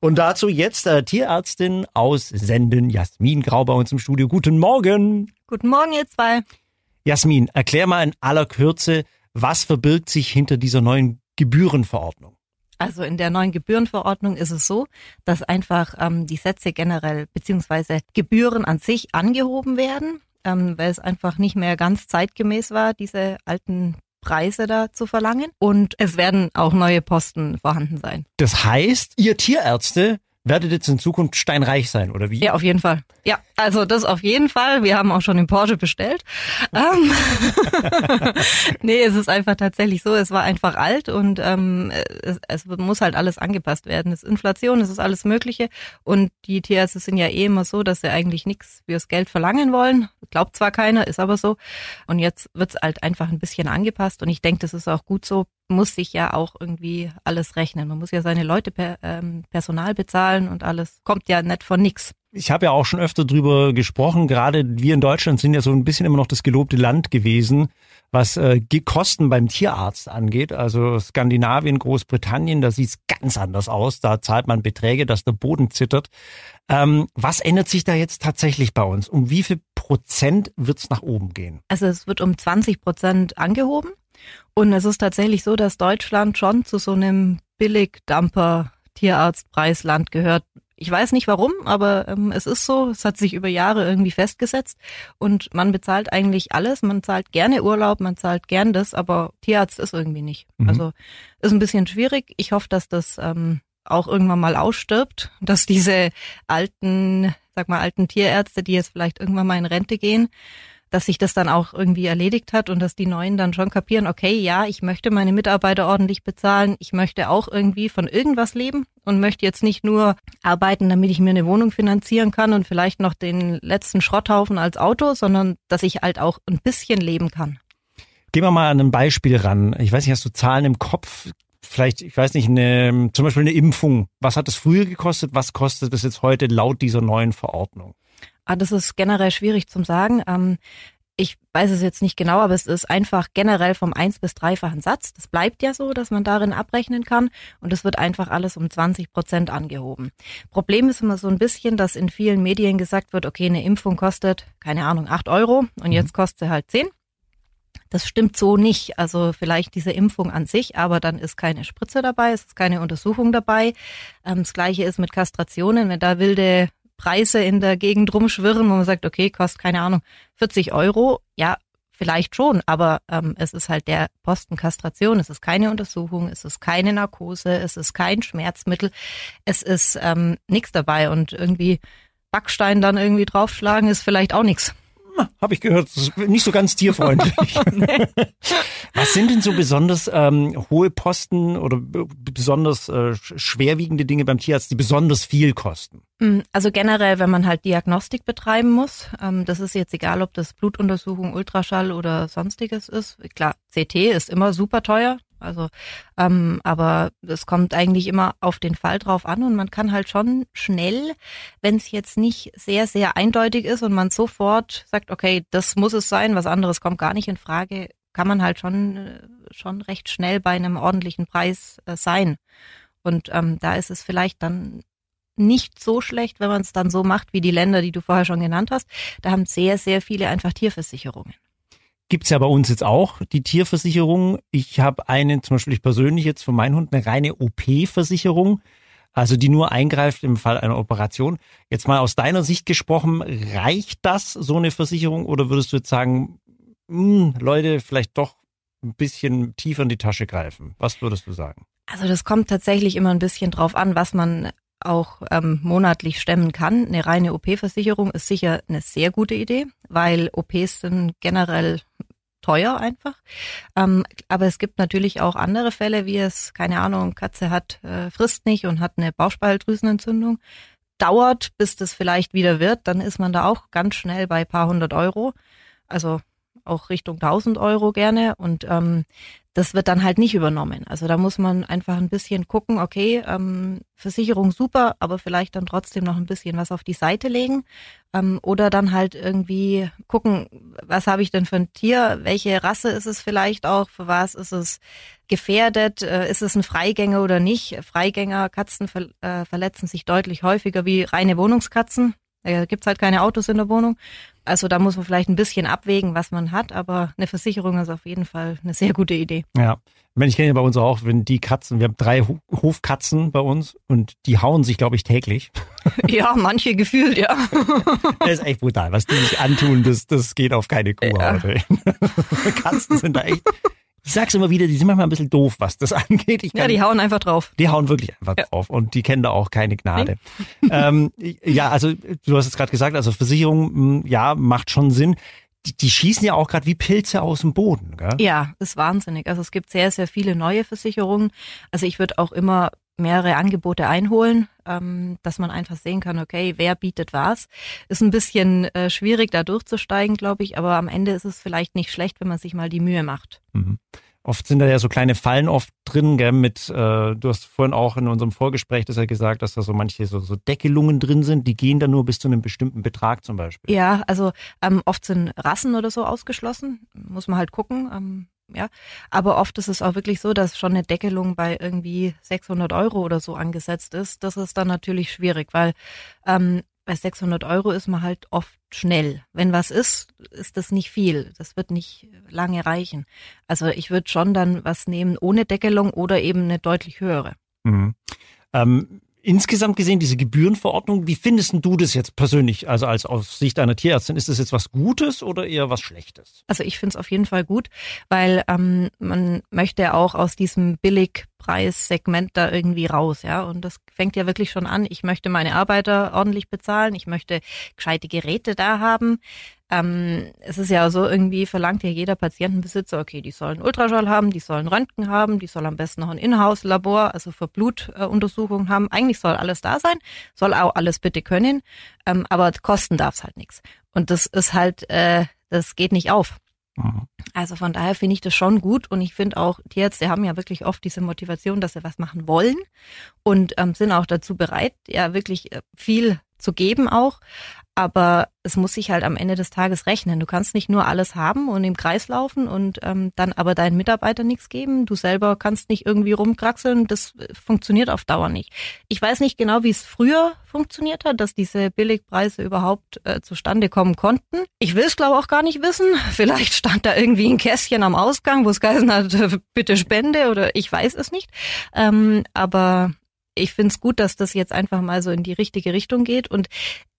Und dazu jetzt äh, Tierärztin aus Senden, Jasmin Grau bei uns im Studio. Guten Morgen. Guten Morgen, ihr zwei. Jasmin, erklär mal in aller Kürze, was verbirgt sich hinter dieser neuen Gebührenverordnung? Also in der neuen Gebührenverordnung ist es so, dass einfach ähm, die Sätze generell beziehungsweise Gebühren an sich angehoben werden, ähm, weil es einfach nicht mehr ganz zeitgemäß war, diese alten Preise da zu verlangen. Und es werden auch neue Posten vorhanden sein. Das heißt, ihr Tierärzte werdet jetzt in Zukunft steinreich sein, oder wie? Ja, auf jeden Fall. Ja, also das auf jeden Fall. Wir haben auch schon den Porsche bestellt. Ähm, nee, es ist einfach tatsächlich so, es war einfach alt und ähm, es, es muss halt alles angepasst werden. Es ist Inflation, es ist alles Mögliche und die Tierärzte sind ja eh immer so, dass sie eigentlich nichts fürs Geld verlangen wollen. Glaubt zwar keiner, ist aber so. Und jetzt wird's halt einfach ein bisschen angepasst und ich denke, das ist auch gut so muss sich ja auch irgendwie alles rechnen. Man muss ja seine Leute per, ähm, Personal bezahlen und alles kommt ja nicht von nix. Ich habe ja auch schon öfter drüber gesprochen. Gerade wir in Deutschland sind ja so ein bisschen immer noch das gelobte Land gewesen, was äh, Kosten beim Tierarzt angeht. Also Skandinavien, Großbritannien, da sieht's ganz anders aus. Da zahlt man Beträge, dass der Boden zittert. Ähm, was ändert sich da jetzt tatsächlich bei uns? Um wie viel Prozent wird's nach oben gehen? Also es wird um 20 Prozent angehoben. Und es ist tatsächlich so, dass Deutschland schon zu so einem Billig-Dumper-Tierarztpreisland gehört. Ich weiß nicht warum, aber ähm, es ist so. Es hat sich über Jahre irgendwie festgesetzt und man bezahlt eigentlich alles. Man zahlt gerne Urlaub, man zahlt gern das, aber Tierarzt ist irgendwie nicht. Mhm. Also ist ein bisschen schwierig. Ich hoffe, dass das ähm, auch irgendwann mal ausstirbt, dass diese alten, sag mal, alten Tierärzte, die jetzt vielleicht irgendwann mal in Rente gehen, dass sich das dann auch irgendwie erledigt hat und dass die Neuen dann schon kapieren, okay, ja, ich möchte meine Mitarbeiter ordentlich bezahlen, ich möchte auch irgendwie von irgendwas leben und möchte jetzt nicht nur arbeiten, damit ich mir eine Wohnung finanzieren kann und vielleicht noch den letzten Schrotthaufen als Auto, sondern dass ich halt auch ein bisschen leben kann. Gehen wir mal an ein Beispiel ran. Ich weiß nicht, hast du Zahlen im Kopf? Vielleicht, ich weiß nicht, eine, zum Beispiel eine Impfung. Was hat es früher gekostet? Was kostet es jetzt heute laut dieser neuen Verordnung? Ah, das ist generell schwierig zum sagen. Ähm, ich weiß es jetzt nicht genau, aber es ist einfach generell vom eins bis dreifachen Satz. Das bleibt ja so, dass man darin abrechnen kann und es wird einfach alles um 20 Prozent angehoben. Problem ist immer so ein bisschen, dass in vielen Medien gesagt wird, okay, eine Impfung kostet, keine Ahnung, acht Euro und jetzt mhm. kostet sie halt zehn. Das stimmt so nicht. Also vielleicht diese Impfung an sich, aber dann ist keine Spritze dabei, es ist keine Untersuchung dabei. Ähm, das gleiche ist mit Kastrationen. Wenn da wilde Preise in der Gegend rumschwirren, wo man sagt, okay, kostet keine Ahnung 40 Euro, ja, vielleicht schon, aber ähm, es ist halt der Postenkastration, es ist keine Untersuchung, es ist keine Narkose, es ist kein Schmerzmittel, es ist ähm, nichts dabei und irgendwie Backstein dann irgendwie draufschlagen ist vielleicht auch nichts. Habe ich gehört, nicht so ganz tierfreundlich. Was sind denn so besonders ähm, hohe Posten oder besonders äh, schwerwiegende Dinge beim Tierarzt, die besonders viel kosten? Mm, also generell, wenn man halt Diagnostik betreiben muss, ähm, das ist jetzt egal, ob das Blutuntersuchung, Ultraschall oder sonstiges ist. Klar, CT ist immer super teuer, also, ähm, aber es kommt eigentlich immer auf den Fall drauf an und man kann halt schon schnell, wenn es jetzt nicht sehr, sehr eindeutig ist und man sofort sagt, okay, das muss es sein, was anderes kommt gar nicht in Frage, kann man halt schon, äh, schon recht schnell bei einem ordentlichen Preis äh, sein. Und ähm, da ist es vielleicht dann nicht so schlecht, wenn man es dann so macht wie die Länder, die du vorher schon genannt hast. Da haben sehr, sehr viele einfach Tierversicherungen gibt's ja bei uns jetzt auch, die Tierversicherung. Ich habe eine, zum Beispiel ich persönlich jetzt für meinen Hund, eine reine OP-Versicherung, also die nur eingreift im Fall einer Operation. Jetzt mal aus deiner Sicht gesprochen, reicht das, so eine Versicherung, oder würdest du jetzt sagen, mh, hm, Leute, vielleicht doch ein bisschen tiefer in die Tasche greifen? Was würdest du sagen? Also das kommt tatsächlich immer ein bisschen drauf an, was man auch ähm, monatlich stemmen kann. Eine reine OP-Versicherung ist sicher eine sehr gute Idee, weil OPs sind generell teuer einfach. Ähm, aber es gibt natürlich auch andere Fälle, wie es, keine Ahnung, Katze hat, äh, frisst nicht und hat eine Bauchspeicheldrüsenentzündung. Dauert, bis das vielleicht wieder wird, dann ist man da auch ganz schnell bei paar hundert Euro. Also auch Richtung 1000 Euro gerne. Und ähm, das wird dann halt nicht übernommen. Also da muss man einfach ein bisschen gucken, okay, ähm, Versicherung super, aber vielleicht dann trotzdem noch ein bisschen was auf die Seite legen ähm, oder dann halt irgendwie gucken, was habe ich denn für ein Tier, welche Rasse ist es vielleicht auch, für was ist es gefährdet, äh, ist es ein Freigänger oder nicht. Freigängerkatzen ver äh, verletzen sich deutlich häufiger wie reine Wohnungskatzen. Da gibt's halt keine Autos in der Wohnung. Also da muss man vielleicht ein bisschen abwägen, was man hat, aber eine Versicherung ist auf jeden Fall eine sehr gute Idee. Ja. Wenn ich kenne ja bei uns auch, wenn die Katzen, wir haben drei Hofkatzen bei uns und die hauen sich, glaube ich, täglich. Ja, manche gefühlt, ja. Das ist echt brutal. Was die sich antun, das, das geht auf keine Kuhhaut. Ja. Katzen sind da echt ich sag's immer wieder, die sind manchmal ein bisschen doof, was das angeht. Kann, ja, die hauen einfach drauf. Die hauen wirklich einfach ja. drauf und die kennen da auch keine Gnade. Nee. ähm, ja, also du hast es gerade gesagt, also Versicherung, hm, ja, macht schon Sinn. Die, die schießen ja auch gerade wie Pilze aus dem Boden. Gell? Ja, ist wahnsinnig. Also es gibt sehr, sehr viele neue Versicherungen. Also ich würde auch immer mehrere Angebote einholen, ähm, dass man einfach sehen kann, okay, wer bietet was. Ist ein bisschen äh, schwierig, da durchzusteigen, glaube ich, aber am Ende ist es vielleicht nicht schlecht, wenn man sich mal die Mühe macht. Mhm. Oft sind da ja so kleine Fallen oft drin, gell, mit, äh, du hast vorhin auch in unserem Vorgespräch das ja gesagt, dass da so manche so, so Deckelungen drin sind, die gehen dann nur bis zu einem bestimmten Betrag zum Beispiel. Ja, also ähm, oft sind Rassen oder so ausgeschlossen, muss man halt gucken. Ähm, ja, aber oft ist es auch wirklich so, dass schon eine Deckelung bei irgendwie 600 Euro oder so angesetzt ist. Das ist dann natürlich schwierig, weil ähm, bei 600 Euro ist man halt oft schnell. Wenn was ist, ist das nicht viel. Das wird nicht lange reichen. Also ich würde schon dann was nehmen ohne Deckelung oder eben eine deutlich höhere. Mhm. Ähm, insgesamt gesehen, diese Gebührenverordnung, wie findest du das jetzt persönlich, also als aus Sicht einer Tierärztin? Ist das jetzt was Gutes oder eher was Schlechtes? Also ich finde es auf jeden Fall gut, weil ähm, man möchte auch aus diesem Billigpreissegment da irgendwie raus, ja. Und das fängt ja wirklich schon an. Ich möchte meine Arbeiter ordentlich bezahlen, ich möchte gescheite Geräte da haben. Ähm, es ist ja so, irgendwie verlangt ja jeder Patientenbesitzer, okay, die sollen Ultraschall haben, die sollen Röntgen haben, die sollen am besten noch ein Inhouse-Labor, also für Blutuntersuchungen haben. Eigentlich soll alles da sein, soll auch alles bitte können, ähm, aber kosten darf es halt nichts. Und das ist halt, äh, das geht nicht auf. Mhm. Also von daher finde ich das schon gut und ich finde auch, die Ärzte haben ja wirklich oft diese Motivation, dass sie was machen wollen und ähm, sind auch dazu bereit, ja wirklich äh, viel zu geben auch. Aber es muss sich halt am Ende des Tages rechnen. Du kannst nicht nur alles haben und im Kreis laufen und ähm, dann aber deinen Mitarbeitern nichts geben. Du selber kannst nicht irgendwie rumkraxeln. Das äh, funktioniert auf Dauer nicht. Ich weiß nicht genau, wie es früher funktioniert hat, dass diese Billigpreise überhaupt äh, zustande kommen konnten. Ich will es, glaube auch gar nicht wissen. Vielleicht stand da irgendwie ein Kästchen am Ausgang, wo es geheißen hat, bitte Spende oder ich weiß es nicht. Ähm, aber ich finde es gut, dass das jetzt einfach mal so in die richtige Richtung geht und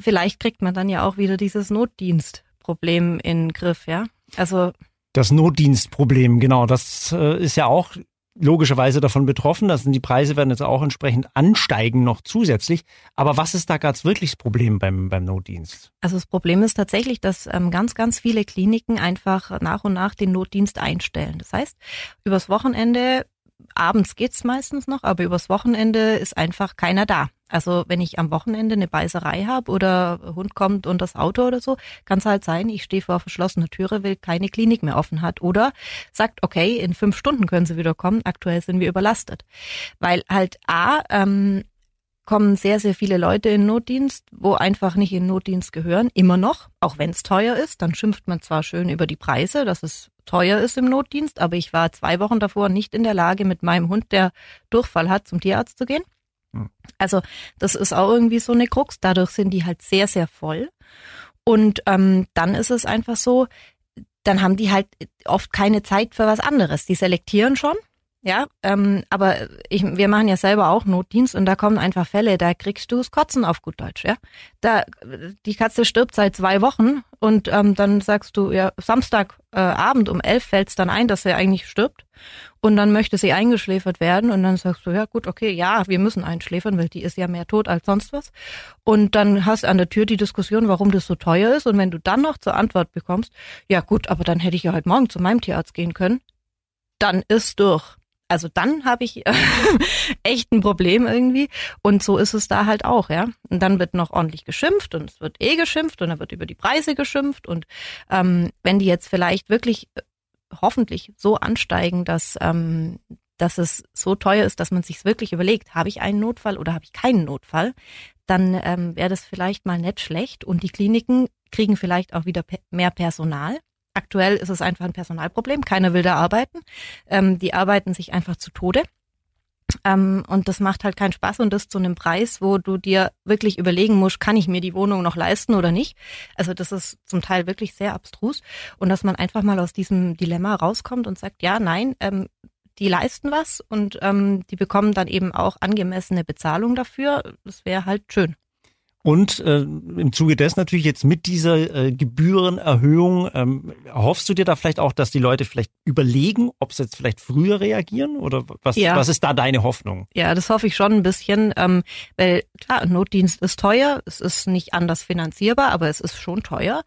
vielleicht kriegt man dann ja auch wieder dieses Notdienstproblem in den Griff, ja. Also das Notdienstproblem, genau, das äh, ist ja auch logischerweise davon betroffen. dass die Preise werden jetzt auch entsprechend ansteigen noch zusätzlich. Aber was ist da ganz wirklich das Problem beim, beim Notdienst? Also das Problem ist tatsächlich, dass ähm, ganz, ganz viele Kliniken einfach nach und nach den Notdienst einstellen. Das heißt, übers Wochenende abends geht's meistens noch, aber übers Wochenende ist einfach keiner da. Also wenn ich am Wochenende eine Beißerei habe oder Hund kommt und das Auto oder so, kann es halt sein, ich stehe vor verschlossener Türe, weil keine Klinik mehr offen hat. Oder sagt, okay, in fünf Stunden können sie wieder kommen, aktuell sind wir überlastet. Weil halt A, ähm, kommen sehr, sehr viele Leute in Notdienst, wo einfach nicht in Notdienst gehören, immer noch, auch wenn es teuer ist. Dann schimpft man zwar schön über die Preise, dass es teuer ist im Notdienst, aber ich war zwei Wochen davor nicht in der Lage, mit meinem Hund, der Durchfall hat, zum Tierarzt zu gehen. Hm. Also das ist auch irgendwie so eine Krux. Dadurch sind die halt sehr, sehr voll. Und ähm, dann ist es einfach so, dann haben die halt oft keine Zeit für was anderes. Die selektieren schon ja, ähm, aber ich, wir machen ja selber auch Notdienst und da kommen einfach Fälle, da kriegst du das Kotzen auf gut Deutsch, ja. Da die Katze stirbt seit zwei Wochen und ähm, dann sagst du, ja, Samstagabend äh, um elf fällt's dann ein, dass sie eigentlich stirbt und dann möchte sie eingeschläfert werden und dann sagst du, ja gut, okay, ja, wir müssen einschläfern, weil die ist ja mehr tot als sonst was. Und dann hast an der Tür die Diskussion, warum das so teuer ist und wenn du dann noch zur Antwort bekommst, ja gut, aber dann hätte ich ja heute Morgen zu meinem Tierarzt gehen können, dann ist durch. Also dann habe ich äh, echt ein Problem irgendwie. Und so ist es da halt auch, ja. Und dann wird noch ordentlich geschimpft und es wird eh geschimpft und dann wird über die Preise geschimpft. Und ähm, wenn die jetzt vielleicht wirklich hoffentlich so ansteigen, dass, ähm, dass es so teuer ist, dass man sich wirklich überlegt, habe ich einen Notfall oder habe ich keinen Notfall, dann ähm, wäre das vielleicht mal nicht schlecht und die Kliniken kriegen vielleicht auch wieder mehr Personal. Aktuell ist es einfach ein Personalproblem, keiner will da arbeiten. Ähm, die arbeiten sich einfach zu Tode. Ähm, und das macht halt keinen Spaß und das zu einem Preis, wo du dir wirklich überlegen musst, kann ich mir die Wohnung noch leisten oder nicht. Also das ist zum Teil wirklich sehr abstrus und dass man einfach mal aus diesem Dilemma rauskommt und sagt, ja, nein, ähm, die leisten was und ähm, die bekommen dann eben auch angemessene Bezahlung dafür. Das wäre halt schön. Und äh, im Zuge des natürlich jetzt mit dieser äh, Gebührenerhöhung, ähm, hoffst du dir da vielleicht auch, dass die Leute vielleicht überlegen, ob sie jetzt vielleicht früher reagieren? Oder was, ja. was ist da deine Hoffnung? Ja, das hoffe ich schon ein bisschen, ähm, weil klar, Notdienst ist teuer, es ist nicht anders finanzierbar, aber es ist schon teuer.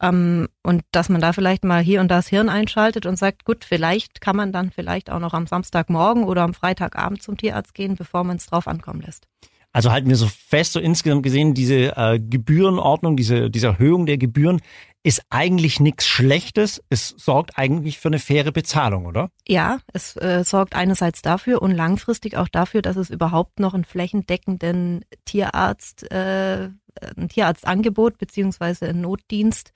Ähm, und dass man da vielleicht mal hier und da das Hirn einschaltet und sagt, gut, vielleicht kann man dann vielleicht auch noch am Samstagmorgen oder am Freitagabend zum Tierarzt gehen, bevor man es drauf ankommen lässt. Also halten wir so fest, so insgesamt gesehen, diese äh, Gebührenordnung, diese, diese Erhöhung der Gebühren ist eigentlich nichts Schlechtes. Es sorgt eigentlich für eine faire Bezahlung, oder? Ja, es äh, sorgt einerseits dafür und langfristig auch dafür, dass es überhaupt noch einen flächendeckenden Tierarzt, äh, ein Tierarztangebot beziehungsweise einen Notdienst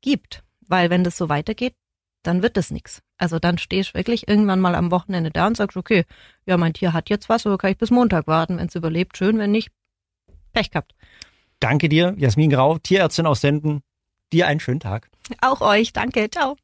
gibt. Weil wenn das so weitergeht, dann wird es nichts. Also dann stehst du wirklich irgendwann mal am Wochenende da und sagst, okay, ja, mein Tier hat jetzt was, oder kann ich bis Montag warten. Wenn es überlebt, schön, wenn nicht, Pech gehabt. Danke dir, Jasmin Grau, Tierärztin aus Senden. Dir einen schönen Tag. Auch euch, danke, ciao.